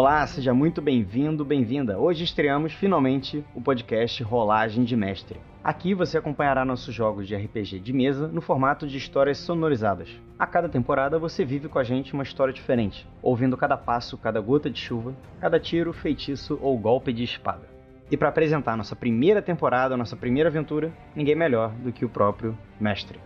Olá, seja muito bem-vindo, bem-vinda. Hoje estreamos finalmente o podcast Rolagem de Mestre. Aqui você acompanhará nossos jogos de RPG de mesa no formato de histórias sonorizadas. A cada temporada você vive com a gente uma história diferente, ouvindo cada passo, cada gota de chuva, cada tiro, feitiço ou golpe de espada. E para apresentar nossa primeira temporada, nossa primeira aventura, ninguém melhor do que o próprio mestre.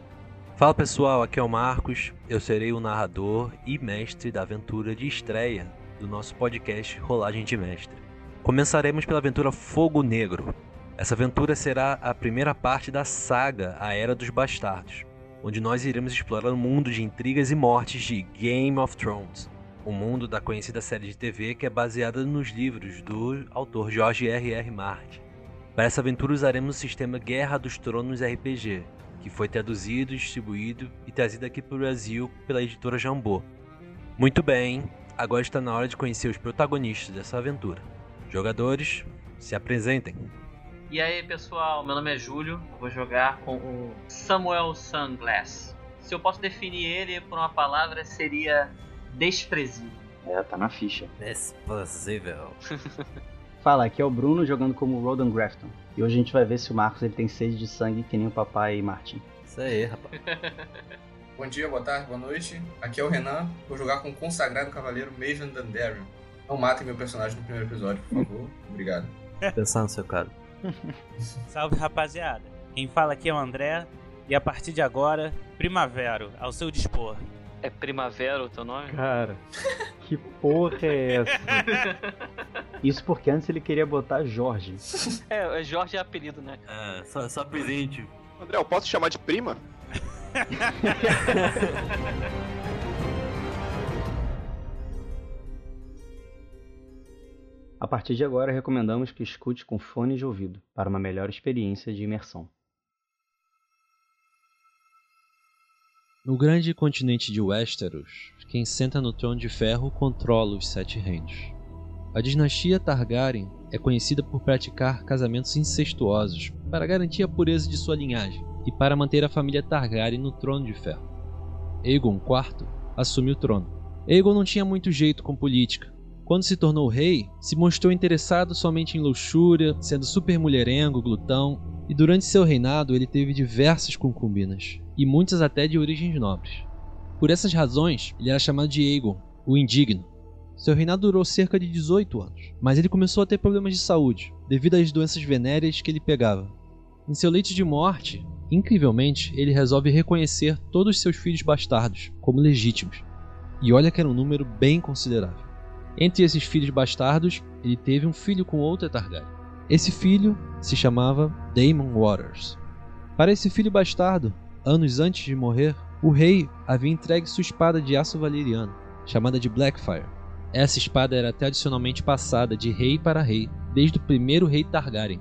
Fala pessoal, aqui é o Marcos. Eu serei o narrador e mestre da aventura de estreia do nosso podcast Rolagem de Mestre. Começaremos pela aventura Fogo Negro. Essa aventura será a primeira parte da saga A Era dos Bastardos, onde nós iremos explorar o mundo de intrigas e mortes de Game of Thrones, o mundo da conhecida série de TV que é baseada nos livros do autor George R. R. Martin. Para essa aventura usaremos o sistema Guerra dos Tronos RPG, que foi traduzido, distribuído e trazido aqui para o Brasil pela editora Jambô. Muito bem, agora está na hora de conhecer os protagonistas dessa aventura. Jogadores, se apresentem. E aí pessoal, meu nome é Júlio, vou jogar com o Samuel Sunglass. Se eu posso definir ele por uma palavra, seria desprezível. É, tá na ficha. Desprezível. Fala, aqui é o Bruno jogando como Rodan Grafton. E hoje a gente vai ver se o Marcos ele tem sede de sangue que nem o papai Martin. Isso aí, rapaz. Bom dia, boa tarde, boa noite. Aqui é o Renan. Vou jogar com o consagrado cavaleiro Majon Dandarion. Não matem meu personagem no primeiro episódio, por favor. Obrigado. Pensar no seu caso. Salve rapaziada. Quem fala aqui é o André. E a partir de agora, Primavero, ao seu dispor. É Primavera o teu nome? Cara, que porra é essa? Isso porque antes ele queria botar Jorge. É, é Jorge é apelido, né? É, só, só presente. André, eu posso te chamar de prima? A partir de agora, recomendamos que escute com fone de ouvido para uma melhor experiência de imersão. No grande continente de Westeros, quem senta no trono de ferro controla os Sete Reinos. A dinastia Targaryen é conhecida por praticar casamentos incestuosos para garantir a pureza de sua linhagem e para manter a família Targaryen no trono de ferro. Aegon IV assumiu o trono. Aegon não tinha muito jeito com política. Quando se tornou rei, se mostrou interessado somente em luxúria, sendo super mulherengo, glutão, e durante seu reinado ele teve diversas concubinas, e muitas até de origens nobres. Por essas razões, ele era chamado de Aegon, o Indigno. Seu reinado durou cerca de 18 anos, mas ele começou a ter problemas de saúde, devido às doenças venéreas que ele pegava. Em seu leito de morte, incrivelmente, ele resolve reconhecer todos seus filhos bastardos como legítimos. E olha que era um número bem considerável. Entre esses filhos bastardos, ele teve um filho com outra Targaryen. Esse filho se chamava Daemon Waters. Para esse filho bastardo, anos antes de morrer, o rei havia entregue sua espada de aço valeriano, chamada de Blackfire. Essa espada era tradicionalmente passada de rei para rei, desde o primeiro rei Targaryen.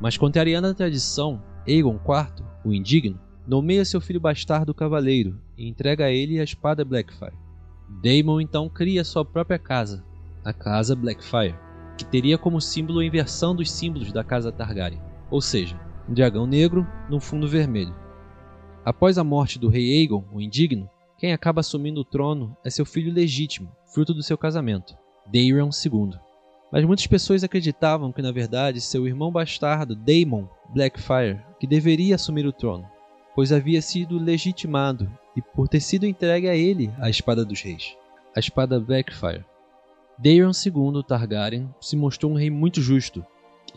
Mas contrariando a tradição, Aegon IV, o indigno, nomeia seu filho bastardo cavaleiro e entrega a ele a espada Blackfire. Daemon então cria sua própria casa, a Casa Blackfire, que teria como símbolo a inversão dos símbolos da Casa Targaryen, ou seja, um dragão negro num fundo vermelho. Após a morte do rei Aegon, o indigno, quem acaba assumindo o trono é seu filho legítimo, fruto do seu casamento, Daeron II. Mas muitas pessoas acreditavam que na verdade seu irmão bastardo Daemon Blackfire que deveria assumir o trono, pois havia sido legitimado e por ter sido entregue a ele a espada dos reis, a espada Blackfire. Daeron II Targaryen se mostrou um rei muito justo,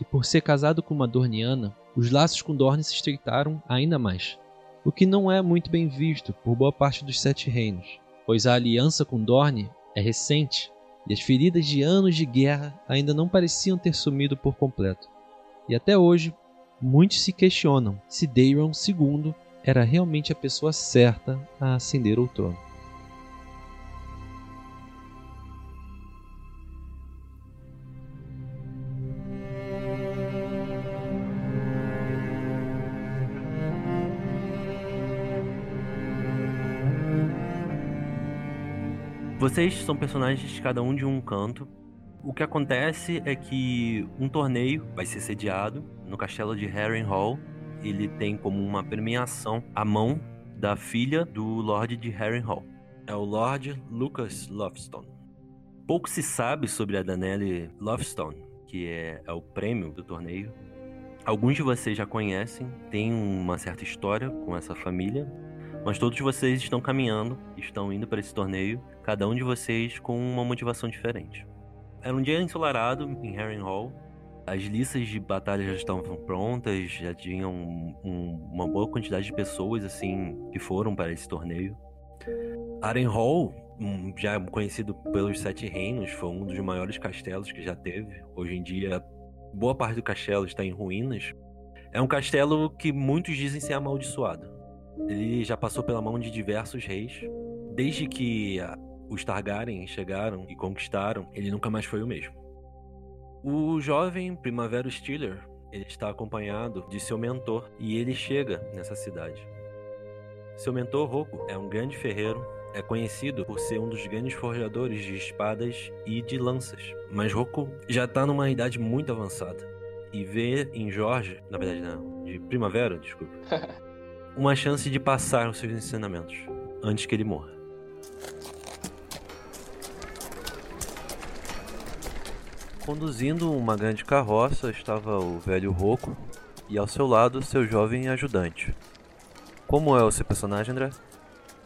e por ser casado com uma Dorniana, os laços com Dorne se estreitaram ainda mais, o que não é muito bem visto por boa parte dos Sete Reinos, pois a aliança com Dorne é recente e as feridas de anos de guerra ainda não pareciam ter sumido por completo. E até hoje, muitos se questionam se Daeron II era realmente a pessoa certa a ascender ao trono. Vocês são personagens cada um de um canto. O que acontece é que um torneio vai ser sediado no castelo de Harrenhal. Ele tem como uma premiação a mão da filha do Lorde de Harrenhal. É o Lord Lucas Lovestone. Pouco se sabe sobre a Danelli Lovestone, que é, é o prêmio do torneio. Alguns de vocês já conhecem, tem uma certa história com essa família, mas todos vocês estão caminhando, estão indo para esse torneio, cada um de vocês com uma motivação diferente. Era um dia ensolarado em Harrenhal. As listas de batalha já estavam prontas, já tinham um, um, uma boa quantidade de pessoas assim que foram para esse torneio. Harrenhal, um, já conhecido pelos Sete Reinos, foi um dos maiores castelos que já teve. Hoje em dia, boa parte do castelo está em ruínas. É um castelo que muitos dizem ser amaldiçoado. Ele já passou pela mão de diversos reis. Desde que os Targaryen chegaram e conquistaram, ele nunca mais foi o mesmo. O jovem Primavera Stiller, ele está acompanhado de seu mentor e ele chega nessa cidade. Seu mentor, Rocco, é um grande ferreiro, é conhecido por ser um dos grandes forjadores de espadas e de lanças. Mas Rocco já está numa idade muito avançada e vê em Jorge, na verdade não, de Primavera, desculpa, uma chance de passar os seus ensinamentos antes que ele morra. Conduzindo uma grande carroça estava o velho Rocco e ao seu lado seu jovem ajudante. Como é o seu personagem, André?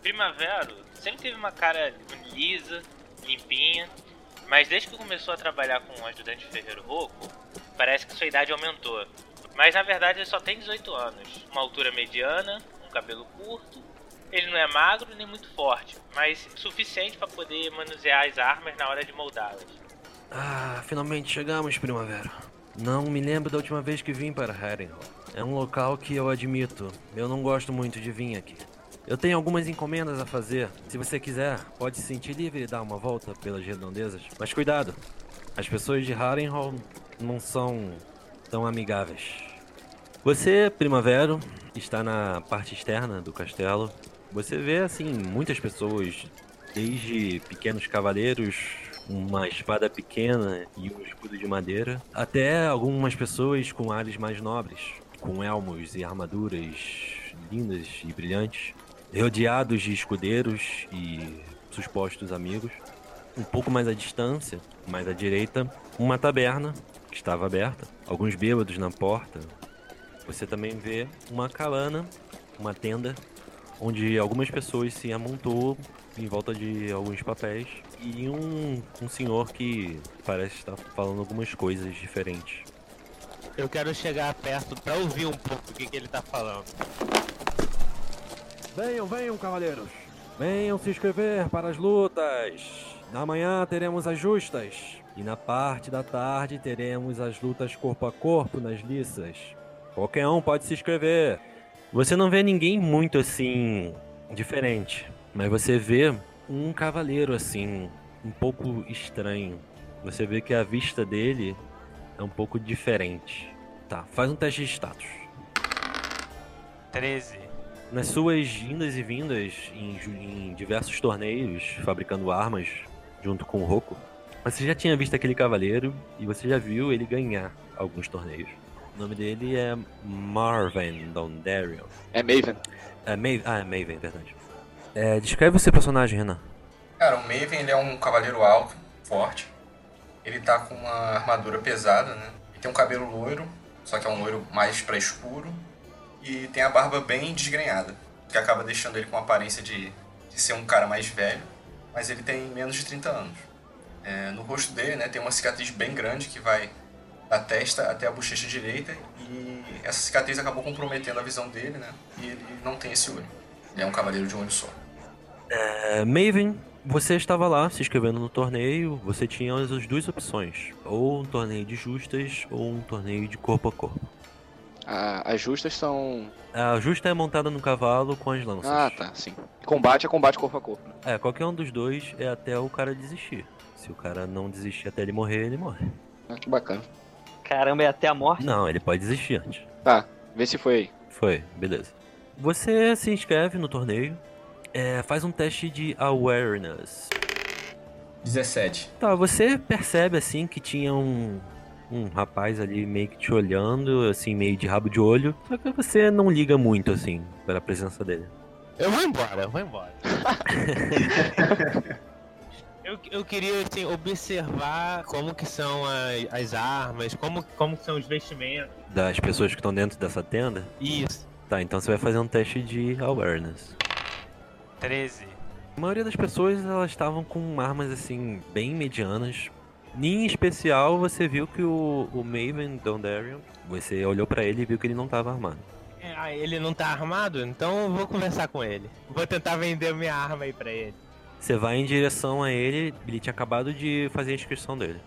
Primavera sempre teve uma cara lisa, limpinha, mas desde que começou a trabalhar com o ajudante ferreiro Rocco, parece que sua idade aumentou. Mas na verdade ele só tem 18 anos, uma altura mediana, um cabelo curto. Ele não é magro nem muito forte, mas suficiente para poder manusear as armas na hora de moldá-las. Ah, finalmente chegamos, primavera. Não me lembro da última vez que vim para Harrenhal. É um local que eu admito, eu não gosto muito de vir aqui. Eu tenho algumas encomendas a fazer. Se você quiser, pode se sentir livre e dar uma volta pelas redondezas. Mas cuidado, as pessoas de Harrenhal não são tão amigáveis. Você, primavera, está na parte externa do castelo. Você vê, assim, muitas pessoas, desde pequenos cavaleiros uma espada pequena e um escudo de madeira, até algumas pessoas com ares mais nobres, com elmos e armaduras lindas e brilhantes, rodeados de escudeiros e supostos amigos. Um pouco mais à distância, mais à direita, uma taberna que estava aberta, alguns bêbados na porta. Você também vê uma cabana, uma tenda, onde algumas pessoas se amontou em volta de alguns papéis e um, um senhor que parece estar falando algumas coisas diferentes. Eu quero chegar perto para ouvir um pouco o que, que ele tá falando. Venham, venham, cavaleiros. Venham se inscrever para as lutas. Na manhã teremos as justas. E na parte da tarde teremos as lutas corpo a corpo nas liças. Qualquer um pode se inscrever. Você não vê ninguém muito assim diferente, mas você vê um cavaleiro assim, um pouco estranho. Você vê que a vista dele é um pouco diferente. Tá, faz um teste de status. 13. Nas suas indas e vindas em, em diversos torneios, fabricando armas junto com o Roku, você já tinha visto aquele cavaleiro e você já viu ele ganhar alguns torneios. O nome dele é Marvin Dondarion. É Maven. É Maven, ah, é Maven, verdade. É, descreve o seu personagem, Renan. Cara, o Maven ele é um cavaleiro alto, forte. Ele tá com uma armadura pesada, né? Ele tem um cabelo loiro, só que é um loiro mais pra escuro. E tem a barba bem desgrenhada, que acaba deixando ele com a aparência de, de ser um cara mais velho. Mas ele tem menos de 30 anos. É, no rosto dele, né, tem uma cicatriz bem grande que vai da testa até a bochecha direita. E essa cicatriz acabou comprometendo a visão dele, né? E ele não tem esse olho. Ele é um cavaleiro de um olho só. É, Maven, você estava lá se inscrevendo no torneio, você tinha as duas opções: ou um torneio de justas ou um torneio de corpo a corpo. Ah, as justas são. A justa é montada no cavalo com as lanças. Ah, tá, sim. Combate é combate corpo a corpo. né? É, qualquer um dos dois é até o cara desistir. Se o cara não desistir até ele morrer, ele morre. Ah, que bacana. Caramba, é até a morte. Não, ele pode desistir antes. Tá, vê se foi aí. Foi, beleza. Você se inscreve no torneio, é, faz um teste de awareness. 17. Tá, você percebe assim que tinha um, um rapaz ali meio que te olhando, assim, meio de rabo de olho, só que você não liga muito assim pela presença dele. Eu vou embora, eu vou embora. eu Eu, queria assim, observar como que são as, as armas, como, como que são os vestimentos. Das pessoas que estão dentro dessa tenda? Isso. Tá, então você vai fazer um teste de awareness. 13. A maioria das pessoas elas estavam com armas assim bem medianas. Em especial, você viu que o, o Maven Dondarion, você olhou pra ele e viu que ele não estava armado. É, ah, ele não tá armado? Então eu vou conversar com ele. Vou tentar vender minha arma aí pra ele. Você vai em direção a ele, ele tinha acabado de fazer a inscrição dele.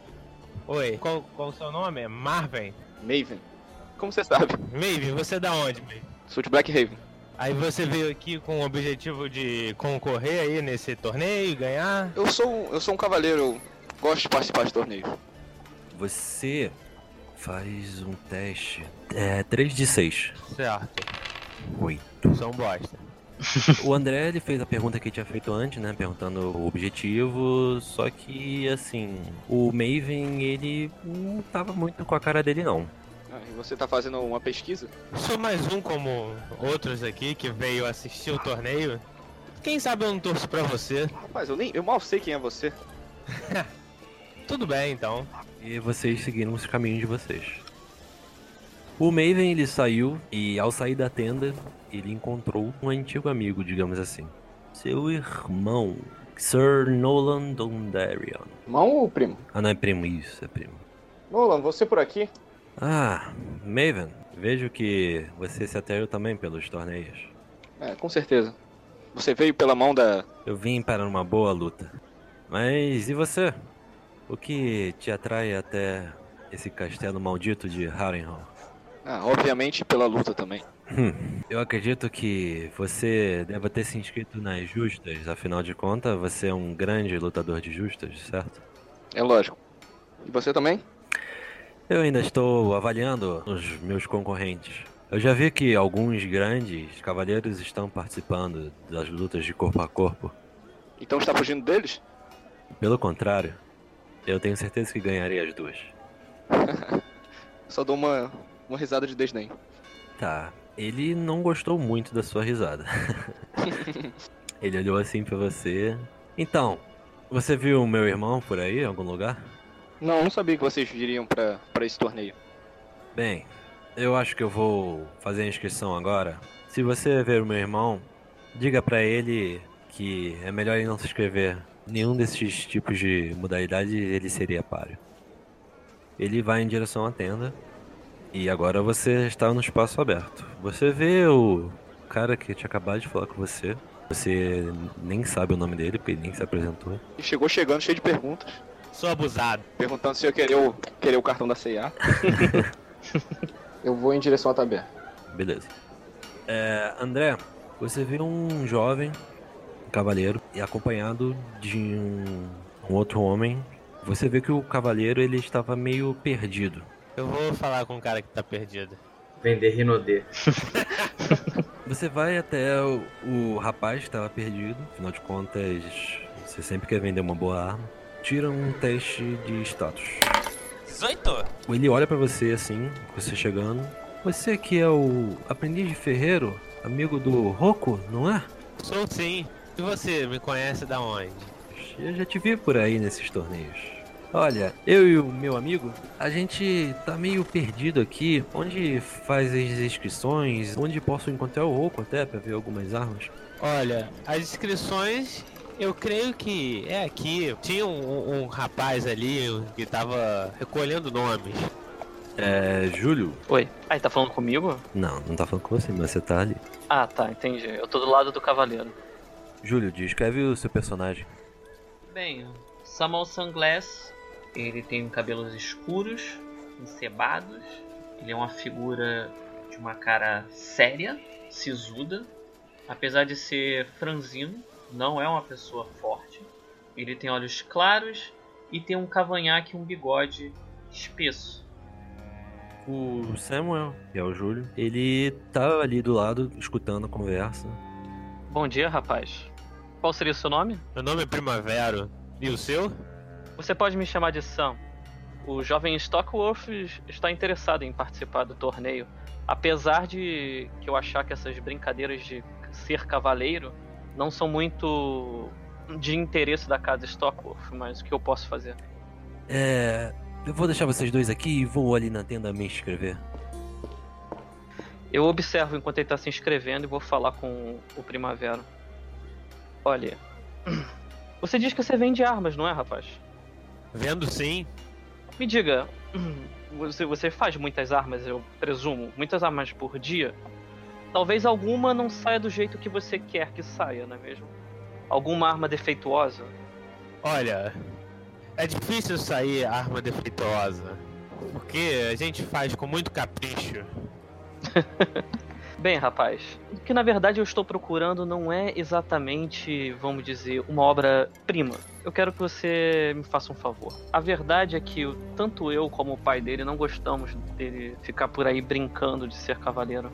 Oi, qual, qual o seu nome? Marvin? Maven. Como você sabe? Maven, você é da onde, Maven? Sou de Black Raven. Aí você veio aqui com o objetivo de concorrer aí nesse torneio e ganhar? Eu sou, um- eu sou um cavaleiro, eu gosto de participar de torneios. Você faz um teste. É 3 de 6. Certo, 8. sou um bosta. O André ele fez a pergunta que ele tinha feito antes, né? Perguntando o objetivo. Só que, assim, o Maven ele não tava muito com a cara dele, não. Ah, e você tá fazendo uma pesquisa? Sou mais um como outros aqui que veio assistir o torneio. Quem sabe eu não torço pra você. Rapaz, eu nem, eu mal sei quem é você. Tudo bem, então. E vocês seguiram os caminhos de vocês. O Maven ele saiu e ao sair da tenda ele encontrou um antigo amigo, digamos assim. Seu irmão, Sir Nolan Dondarion. Irmão ou primo? Ah, não é primo, isso, é primo. Nolan, você por aqui? Ah, Maven, vejo que você se atraiu também pelos torneios. É, com certeza. Você veio pela mão da. Eu vim para uma boa luta. Mas e você? O que te atrai até esse castelo maldito de Harrenhal? Ah, obviamente pela luta também. Hum, eu acredito que você deva ter se inscrito nas justas, afinal de contas, você é um grande lutador de justas, certo? É lógico. E você também? Eu ainda estou avaliando os meus concorrentes. Eu já vi que alguns grandes cavaleiros estão participando das lutas de corpo a corpo. Então está fugindo deles? Pelo contrário, eu tenho certeza que ganharei as duas. Só dou uma, uma risada de desdém. Tá, ele não gostou muito da sua risada. ele olhou assim pra você. Então, você viu o meu irmão por aí, em algum lugar? Não, não sabia que vocês viriam pra, pra esse torneio. Bem, eu acho que eu vou fazer a inscrição agora. Se você ver o meu irmão, diga pra ele que é melhor ele não se inscrever. Nenhum desses tipos de modalidade ele seria páreo. Ele vai em direção à tenda. E agora você está no espaço aberto. Você vê o cara que tinha acabado de falar com você. Você nem sabe o nome dele, porque ele nem se apresentou. E chegou chegando cheio de perguntas. Sou abusado. Perguntando se eu queria o, queria o cartão da CIA. eu vou em direção à taberna. Beleza. É, André, você vê um jovem, um cavaleiro, e acompanhado de um, um outro homem. Você vê que o cavaleiro ele estava meio perdido. Eu vou falar com o cara que tá perdido. Vender Rinodê. Você vai até o, o rapaz que estava perdido. Afinal de contas, você sempre quer vender uma boa arma. Tira um teste de status. 18? Ele olha pra você assim, você chegando. Você que é o aprendiz de ferreiro, amigo do Roku, não é? Sou sim. E você, me conhece da onde? Eu já te vi por aí nesses torneios. Olha, eu e o meu amigo, a gente tá meio perdido aqui. Onde faz as inscrições? Onde posso encontrar o Roku até pra ver algumas armas? Olha, as inscrições eu creio que é aqui. Tinha um, um rapaz ali que tava recolhendo nomes. É. Júlio? Oi. Ah, ele tá falando comigo? Não, não tá falando com você, mas você tá ali. Ah, tá, entendi. Eu tô do lado do cavaleiro. Júlio, descreve o seu personagem. Bem, Samuel Sunglass, ele tem cabelos escuros, encebados. Ele é uma figura de uma cara séria, sisuda. Apesar de ser franzino, não é uma pessoa forte. Ele tem olhos claros e tem um cavanhaque e um bigode espesso. O Samuel, que é o Júlio, ele tá ali do lado, escutando a conversa. Bom dia, rapaz. Qual seria o seu nome? Meu nome é Primavera. E o seu? Você pode me chamar de Sam. O jovem Stockworth está interessado em participar do torneio. Apesar de que eu achar que essas brincadeiras de ser cavaleiro não são muito de interesse da casa Stockworth, mas o que eu posso fazer? É. Eu vou deixar vocês dois aqui e vou ali na tenda me inscrever. Eu observo enquanto ele tá se inscrevendo e vou falar com o Primavera. Olha. Você diz que você vende armas, não é, rapaz? Vendo sim. Me diga, você, você faz muitas armas, eu presumo, muitas armas por dia? Talvez alguma não saia do jeito que você quer que saia, não é mesmo? Alguma arma defeituosa? Olha, é difícil sair arma defeituosa. Porque a gente faz com muito capricho. Bem, rapaz, o que na verdade eu estou procurando não é exatamente, vamos dizer, uma obra-prima. Eu quero que você me faça um favor. A verdade é que tanto eu como o pai dele não gostamos dele ficar por aí brincando de ser cavaleiro.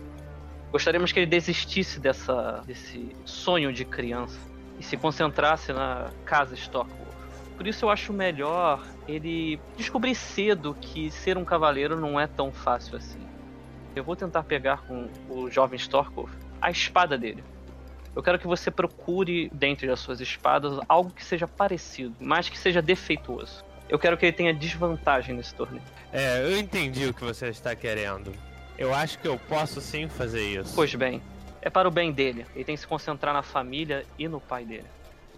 Gostaríamos que ele desistisse dessa, desse sonho de criança e se concentrasse na casa Stockworth. Por isso eu acho melhor ele descobrir cedo que ser um cavaleiro não é tão fácil assim. Eu vou tentar pegar com o jovem Storkov a espada dele. Eu quero que você procure, dentre as suas espadas, algo que seja parecido, mas que seja defeituoso. Eu quero que ele tenha desvantagem nesse torneio. É, eu entendi o que você está querendo. Eu acho que eu posso sim fazer isso. Pois bem, é para o bem dele. Ele tem que se concentrar na família e no pai dele.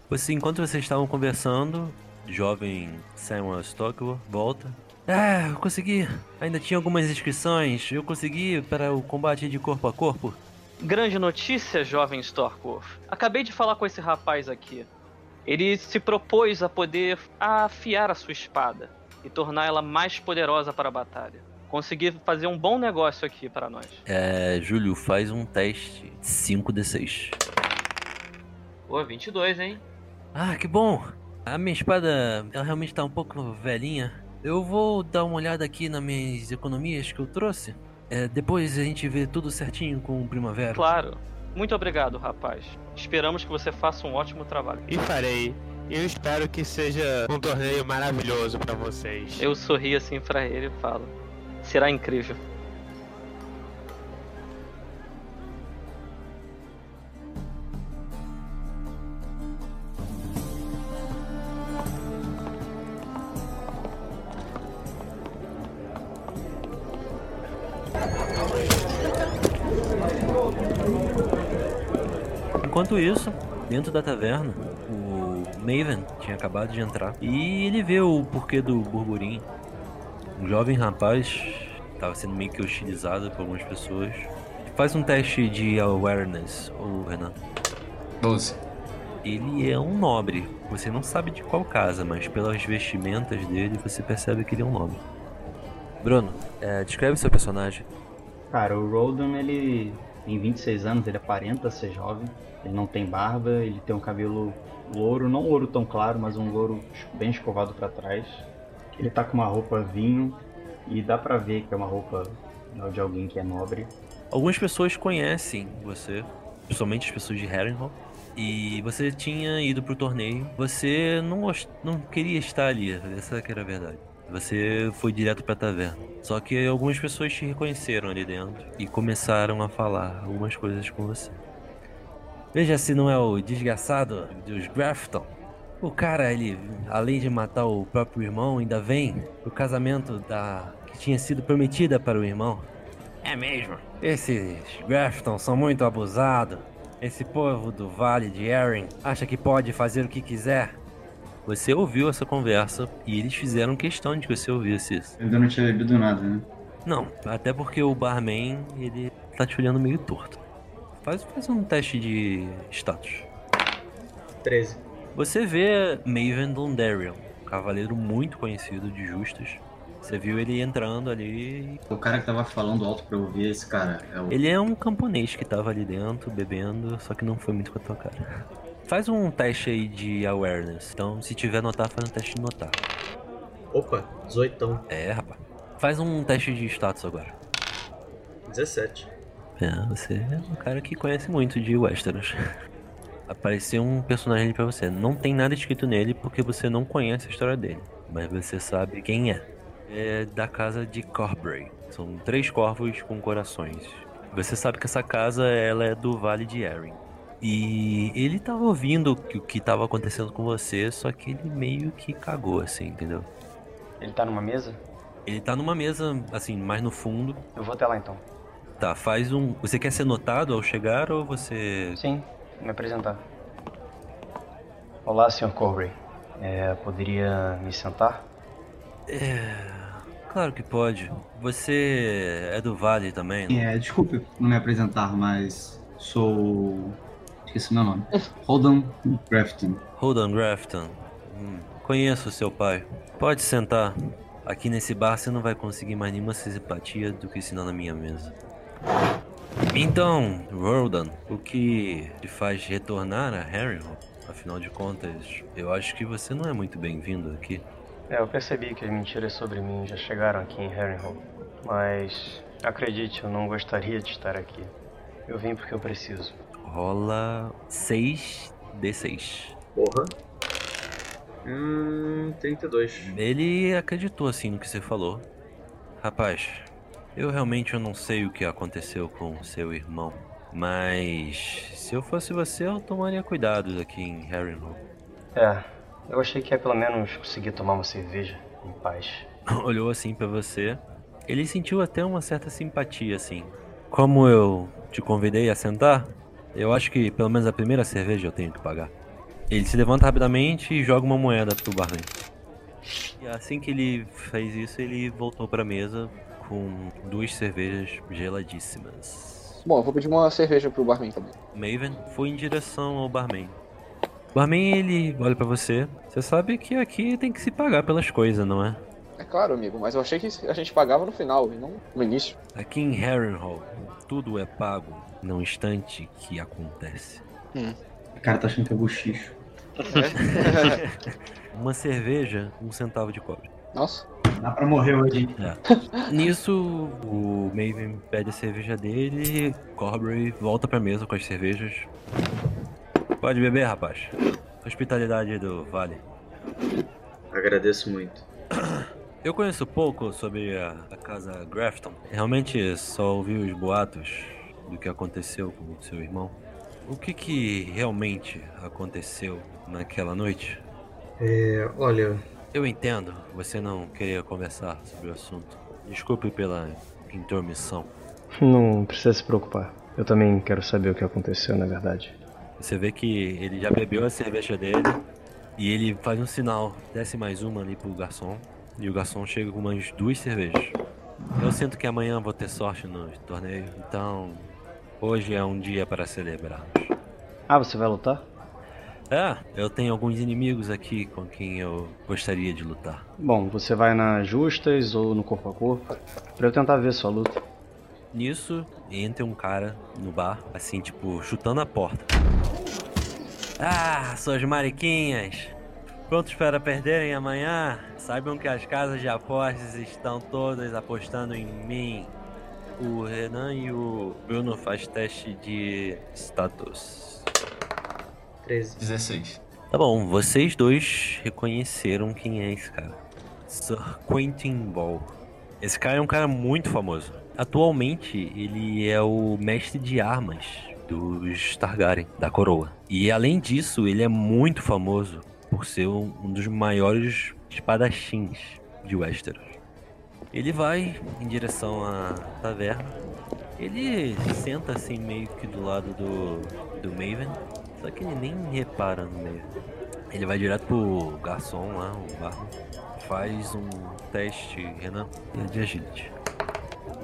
Você, enquanto vocês estavam conversando, jovem Samuel Stockwell volta. Ah, eu consegui. Ainda tinha algumas inscrições. Eu consegui para o combate de corpo a corpo. Grande notícia, jovem Storkworth. Acabei de falar com esse rapaz aqui. Ele se propôs a poder afiar a sua espada e tornar ela mais poderosa para a batalha. Consegui fazer um bom negócio aqui para nós. É, Júlio, faz um teste 5d6. Pô, 22, hein? Ah, que bom. A minha espada, ela realmente tá um pouco velhinha. Eu vou dar uma olhada aqui nas minhas economias que eu trouxe. É, depois a gente vê tudo certinho com o Primavera. Claro. Muito obrigado, rapaz. Esperamos que você faça um ótimo trabalho. E farei. Eu espero que seja um torneio maravilhoso para vocês. Eu sorri assim para ele e falo: será incrível. Enquanto isso, dentro da taverna, o Maven tinha acabado de entrar e ele vê o porquê do burburinho. Um jovem rapaz estava sendo meio que hostilizado por algumas pessoas. Faz um teste de awareness, o Renan. 12. Ele é um nobre. Você não sabe de qual casa, mas pelas vestimentas dele você percebe que ele é um nobre. Bruno, é, descreve seu personagem. Cara, o Rodan, ele tem 26 anos, ele aparenta ser jovem. Ele não tem barba, ele tem um cabelo louro, não louro tão claro, mas um louro bem escovado para trás. Ele tá com uma roupa vinho e dá pra ver que é uma roupa de alguém que é nobre. Algumas pessoas conhecem você, principalmente as pessoas de Harrenhal. E você tinha ido pro torneio. Você não, não queria estar ali, essa que era a verdade. Você foi direto pra taverna. Só que algumas pessoas te reconheceram ali dentro e começaram a falar algumas coisas com você. Veja se não é o desgraçado dos Grafton. O cara, ele, além de matar o próprio irmão, ainda vem o casamento da que tinha sido prometida para o irmão. É mesmo. Esses Grafton são muito abusados. Esse povo do Vale de Erin acha que pode fazer o que quiser. Você ouviu essa conversa e eles fizeram questão de que você ouvisse isso. Eu ainda não tinha bebido nada, né? Não, até porque o barman, ele tá te olhando meio torto. Faz, faz um teste de status. 13. Você vê Maven Dundarian, um cavaleiro muito conhecido de justas. Você viu ele entrando ali. O cara que tava falando alto pra ouvir, esse cara é o. Ele é um camponês que tava ali dentro, bebendo, só que não foi muito com a tua cara. Faz um teste aí de awareness. Então, se tiver notar, faz um teste de notar. Opa, 18. É, rapaz. Faz um teste de status agora. 17. É, você é um cara que conhece muito de Westeros. Apareceu um personagem ali pra você. Não tem nada escrito nele porque você não conhece a história dele. Mas você sabe quem é. É da casa de Corbray. São três corvos com corações. Você sabe que essa casa ela é do Vale de Erin. E ele tava ouvindo o que- o que tava acontecendo com você, só que ele meio que cagou, assim, entendeu? Ele tá numa mesa? Ele tá numa mesa, assim, mais no fundo. Eu vou até lá então. Tá, faz um. Você quer ser notado ao chegar ou você. Sim, me apresentar. Olá, Sr. Corbray. É, poderia me sentar? É. Claro que pode. Você é do Vale também, não? É, desculpe não me apresentar, mas sou. Esqueci meu nome. Holden Grafton. Holden Grafton. Hum, conheço seu pai. Pode sentar. Aqui nesse bar você não vai conseguir mais nenhuma simpatia do que senão na minha mesa. Então, Roldan, o que te faz retornar a Harrenhal? Afinal de contas, eu acho que você não é muito bem-vindo aqui. É, eu percebi que as mentiras sobre mim já chegaram aqui em Harrenhal. Mas, acredite, eu não gostaria de estar aqui. Eu vim porque eu preciso. Rola 6d6. Porra. Hum. 32. Ele acreditou assim no que você falou. Rapaz, eu realmente eu não sei o que aconteceu com seu irmão. Mas se eu fosse você, eu tomaria cuidado aqui em Harrenhal. É, eu achei que ia pelo menos conseguir tomar uma cerveja em paz. Olhou assim pra você. Ele sentiu até uma certa simpatia assim. Como eu te convidei a sentar, eu acho que pelo menos a primeira cerveja eu tenho que pagar. Ele se levanta rapidamente e joga uma moeda pro barman. E assim que ele fez isso, ele voltou pra mesa com duas cervejas geladíssimas. Bom, eu vou pedir uma cerveja pro barman também. Maven foi em direção ao barman. O barman, ele olha pra você. Você sabe que aqui tem que se pagar pelas coisas, não é? É claro, amigo, mas eu achei que a gente pagava no final e não no início. Aqui em Harrenhal, tudo é pago no instante que acontece. Hum. O cara tá achando que é bochicho. Uma cerveja, um centavo de cobre. Nossa. Dá pra morrer hoje. É. Nisso, o Maven pede a cerveja dele, Corbray volta pra mesa com as cervejas. Pode beber, rapaz. Hospitalidade do Vale. Agradeço muito. Eu conheço pouco sobre a, a casa Grafton. Realmente só ouvi os boatos do que aconteceu com seu irmão. O que que realmente aconteceu naquela noite? É, olha, Eu entendo você não queria conversar sobre o assunto. Desculpe pela intermissão. Não precisa se preocupar. Eu também quero saber o que aconteceu, na verdade. Você vê que ele já bebeu a cerveja dele e ele faz um sinal, desce mais uma ali pro garçom e o garçom chega com umas duas cervejas. Eu sinto que amanhã vou ter sorte no torneio, então hoje é um dia para celebrarmos. Ah, você vai lutar? É, eu tenho alguns inimigos aqui com quem eu gostaria de lutar. Bom, você vai nas justas ou no corpo a corpo pra eu tentar ver sua luta. Nisso, entra um cara no bar, assim, tipo, chutando a porta. Ah, suas mariquinhas! Prontos para perderem amanhã? Saibam que as casas de apostas estão todas apostando em mim. O Renan e o Bruno faz teste de status. 13. 16. Tá bom, vocês dois reconheceram quem é esse cara. Sir Quentin Ball. Esse cara é um cara muito famoso. Atualmente, ele é o mestre de armas dos Targaryen, da coroa. E além disso, ele é muito famoso por ser um um dos maiores espadachins de Westeros. Ele vai em direção à taverna. Ele senta assim meio que do lado do, do Maven. Só que ele nem repara no Maven. Ele vai direto pro garçom lá, o barman. Faz um teste, Renan, de agility.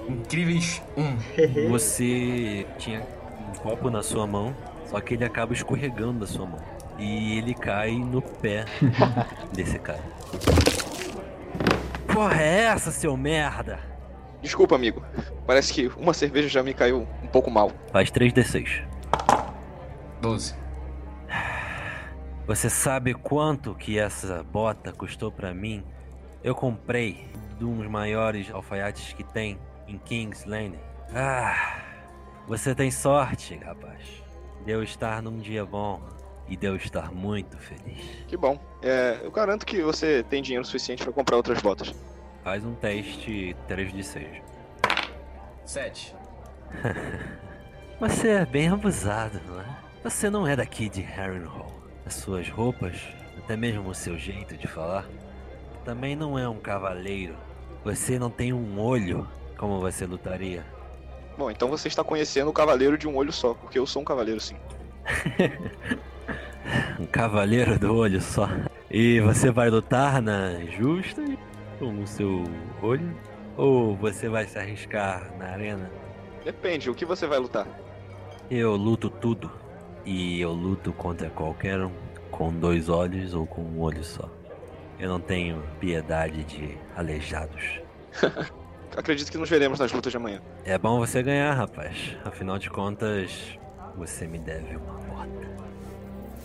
Incríveis 1. Você tinha um copo na sua mão, só que ele acaba escorregando da sua mão. E ele cai no pé desse cara. Porra, é essa, seu merda? Desculpa, amigo. Parece que uma cerveja já me caiu um pouco mal. Faz 3d6. 12. Você sabe quanto que essa bota custou pra mim? Eu comprei de um dos maiores alfaiates que tem em King's Landing. Ah, você tem sorte, rapaz. De eu estar num dia bom e de eu estar muito feliz. Que bom. É, eu garanto que você tem dinheiro suficiente pra comprar outras botas. Faz um teste 3 de 6. 7. Você é bem abusado, não é? Você não é daqui de Harrenhal. As suas roupas, até mesmo o seu jeito de falar, também não é um cavaleiro. Você não tem um olho como você lutaria. Bom, então você está conhecendo o cavaleiro de um olho só, porque eu sou um cavaleiro sim. Um cavaleiro do olho só. E você vai lutar na justa com o seu olho? Ou você vai se arriscar na arena? Depende, o que você vai lutar? Eu luto tudo. E eu luto contra qualquer um com dois olhos ou com um olho só. Eu não tenho piedade de aleijados. Acredito que nos veremos nas lutas de amanhã. É bom você ganhar, rapaz. Afinal de contas, você me deve uma porta.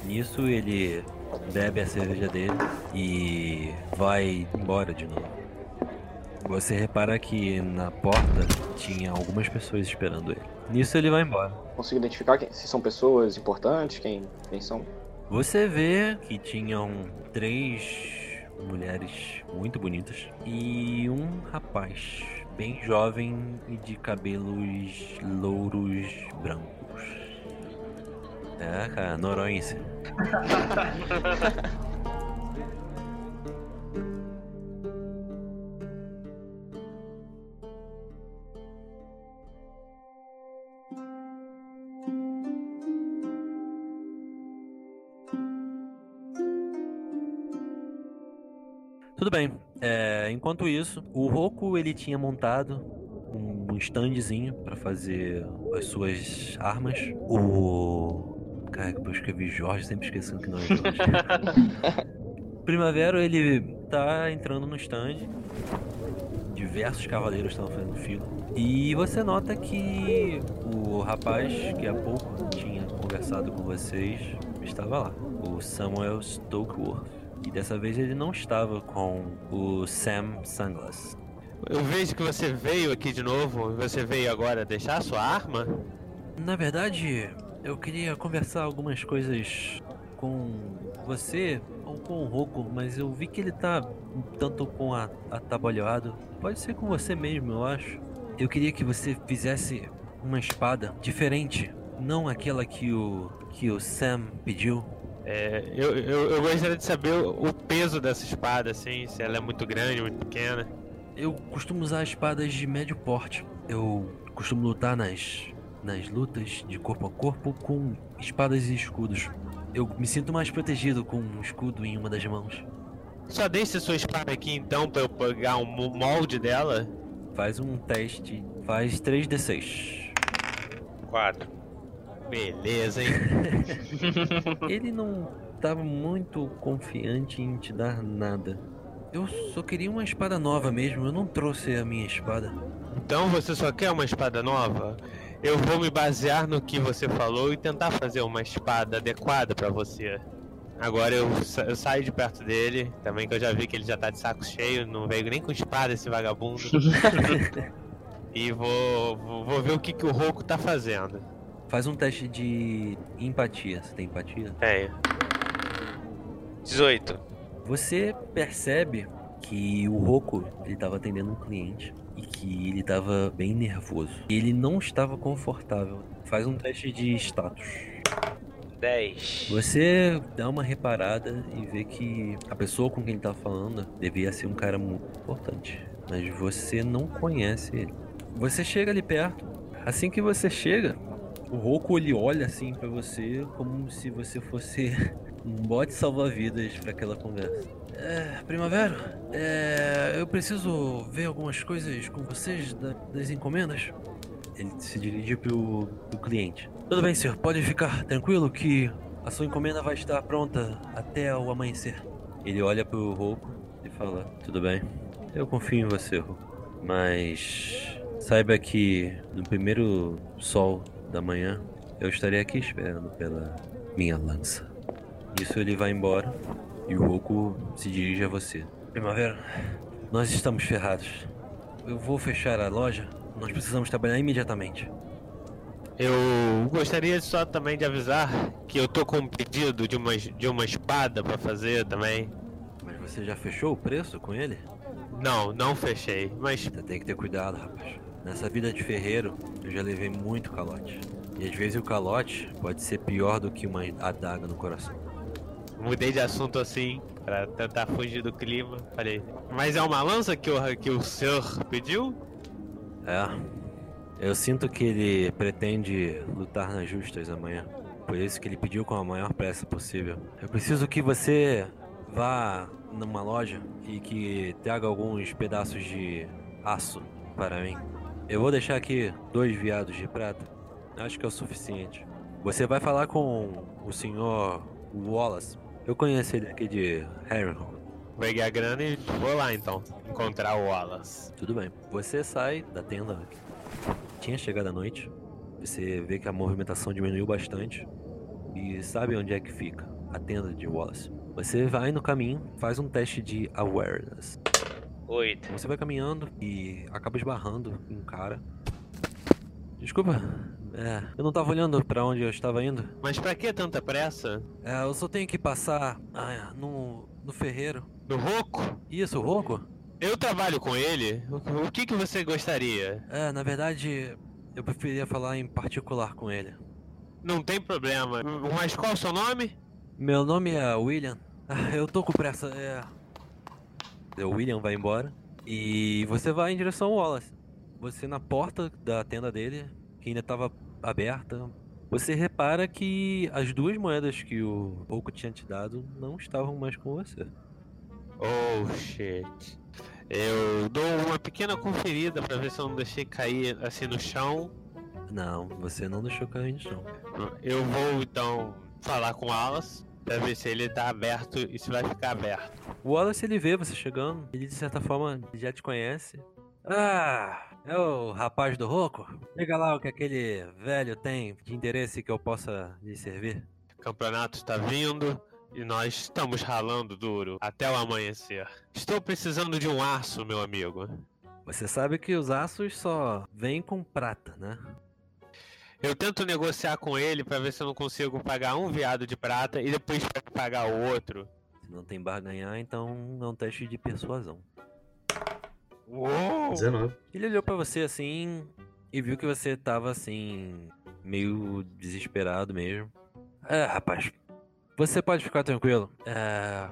Nisso ele bebe a cerveja dele e vai embora de novo. Você repara que na porta tinha algumas pessoas esperando ele. Nisso ele vai embora. Consigo identificar quem- se são pessoas importantes, quem, quem são? Você vê que tinham três mulheres muito bonitas e um rapaz bem jovem e de cabelos louros brancos. É, cara, Noronha. Tudo bem. É, enquanto isso, o Roku ele tinha montado um standzinho pra fazer as suas armas. O cara que eu escrevi Jorge, sempre esquecendo que não é Jorge. Primavera ele tá entrando no stand. Diversos cavaleiros estão fazendo fila. E você nota que o rapaz que há pouco tinha conversado com vocês estava lá. O Samuel Stokeworth. E dessa vez ele não estava com o Sam Sunglass. Eu vejo que você veio aqui de novo você veio agora deixar sua arma. Na verdade, eu queria conversar algumas coisas com você ou com o Roku, mas eu vi que ele tá um tanto com a atabalhoado. Pode ser com você mesmo, eu acho. Eu queria que você fizesse uma espada diferente, não aquela que o que o Sam pediu. É, eu, eu, eu gostaria de saber o o peso dessa espada, assim, se ela é muito grande, muito pequena. Eu costumo usar espadas de médio porte. Eu costumo lutar nas nas lutas de corpo a corpo com espadas e escudos. Eu me sinto mais protegido com um escudo em uma das mãos. Só deixe a sua espada aqui então pra eu pegar um mo- molde dela. Faz um teste, faz 3d6. 4. Beleza, hein? Ele não estava muito confiante em te dar nada. Eu só queria uma espada nova mesmo, eu não trouxe a minha espada. Então você só quer uma espada nova? Eu vou me basear no que você falou e tentar fazer uma espada adequada pra você. Agora eu, sa- eu saio de perto dele, também que eu já vi que ele já tá de saco cheio, não veio nem com espada esse vagabundo. e vou, vou, vou ver o que, que o Roku tá fazendo. Faz um teste de empatia. Você tem empatia? Tenho. 18. Você percebe que o Roku ele estava atendendo um cliente e que ele estava bem nervoso. Ele não estava confortável. Faz um teste de status. 10. Você dá uma reparada e vê que a pessoa com quem ele tá falando devia ser um cara muito importante. Mas você não conhece ele. Você chega ali perto. Assim que você chega, o Roku ele olha assim pra você como se você fosse um bote salva-vidas pra aquela conversa. É, Primavera, é, eu preciso ver algumas coisas com vocês da- das encomendas. Ele se dirige pro, pro cliente. Tudo bem, senhor. Pode ficar tranquilo que a sua encomenda vai estar pronta até o amanhecer. Ele olha pro Roku e fala: Tudo bem. Eu confio em você, Roku. Mas saiba que no primeiro sol da manhã eu estarei aqui esperando pela minha lança. Isso ele vai embora e o Roku se dirige a você. Primavera, nós estamos ferrados. Eu vou fechar a loja. Nós precisamos trabalhar imediatamente. Eu gostaria só também de avisar que eu tô com um pedido de uma, de uma espada pra fazer também. Mas você já fechou o preço com ele? Não, não fechei, mas Você tem que ter cuidado, rapaz. Nessa vida de ferreiro, eu já levei muito calote. E às vezes o calote pode ser pior do que uma adaga no coração. Mudei de assunto assim, pra tentar fugir do clima. Falei, mas é uma lança que o, que o senhor pediu? É. Eu sinto que ele pretende lutar nas justas amanhã. Por isso que ele pediu com a maior pressa possível. Eu preciso que você vá numa loja e que traga alguns pedaços de aço para mim. Eu vou deixar aqui dois viados de prata. Acho que é o suficiente. Você vai falar com o senhor Wallace. Eu conheço ele aqui de Harrenhal. Peguei a grana e vou lá então, encontrar o Wallace. Tudo bem. Você sai da tenda. Tinha chegado a noite. Você vê que a movimentação diminuiu bastante. E sabe onde é que fica? A tenda de Wallace. Você vai no caminho, faz um teste de awareness. Oito. Você vai caminhando e acaba esbarrando em um cara. Desculpa, é, eu não tava olhando pra onde eu estava indo. Mas pra que tanta pressa? É, eu só tenho que passar ah, no, no ferreiro. Do Roco? Isso, o Roco? Eu trabalho com ele. O, o que, que você gostaria? É, na verdade, eu preferia falar em particular com ele. Não tem problema. Mas qual é o seu nome? Meu nome é William. Ah, eu tô com pressa, é. O William vai embora. E você vai em direção ao Wallace. Você na porta da tenda dele, que ainda estava aberta, você repara que as duas moedas que o Pouco tinha te dado não estavam mais com você. Oh shit. Eu dou uma pequena conferida para ver se eu não deixei cair assim no chão. Não, você não deixou cair no chão. Eu vou então falar com o Wallace pra ver se ele tá aberto e se vai ficar aberto. O Wallace ele vê você chegando, ele de certa forma já te conhece. Ah, é o rapaz do Roco? Diga lá o que aquele velho tem de interesse que eu possa lhe servir. O campeonato está vindo e nós estamos ralando duro até o amanhecer. Estou precisando de um aço, meu amigo. Você sabe que os aços só vêm com prata, né? Eu tento negociar com ele para ver se eu não consigo pagar um veado de prata e depois pagar o outro. Se não tem barganhar, então é um teste de persuasão. Uou! 19. Ele olhou pra você assim e viu que você tava assim, meio desesperado mesmo. É, rapaz, você pode ficar tranquilo. É,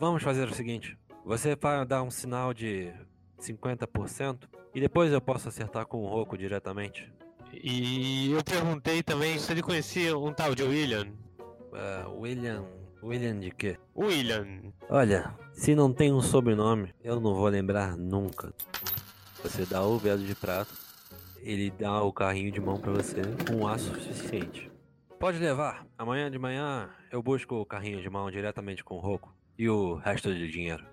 vamos fazer o seguinte: você vai dar um sinal de 50% e depois eu posso acertar com o Roco diretamente. E eu perguntei também se ele conhecia um tal de William. É, William. William de quê? William. Olha, se não tem um sobrenome, eu não vou lembrar nunca. Você dá o veado de prata, ele dá o carrinho de mão pra você com um aço suficiente. Pode levar. Amanhã de manhã eu busco o carrinho de mão diretamente com o Roco e o resto de dinheiro.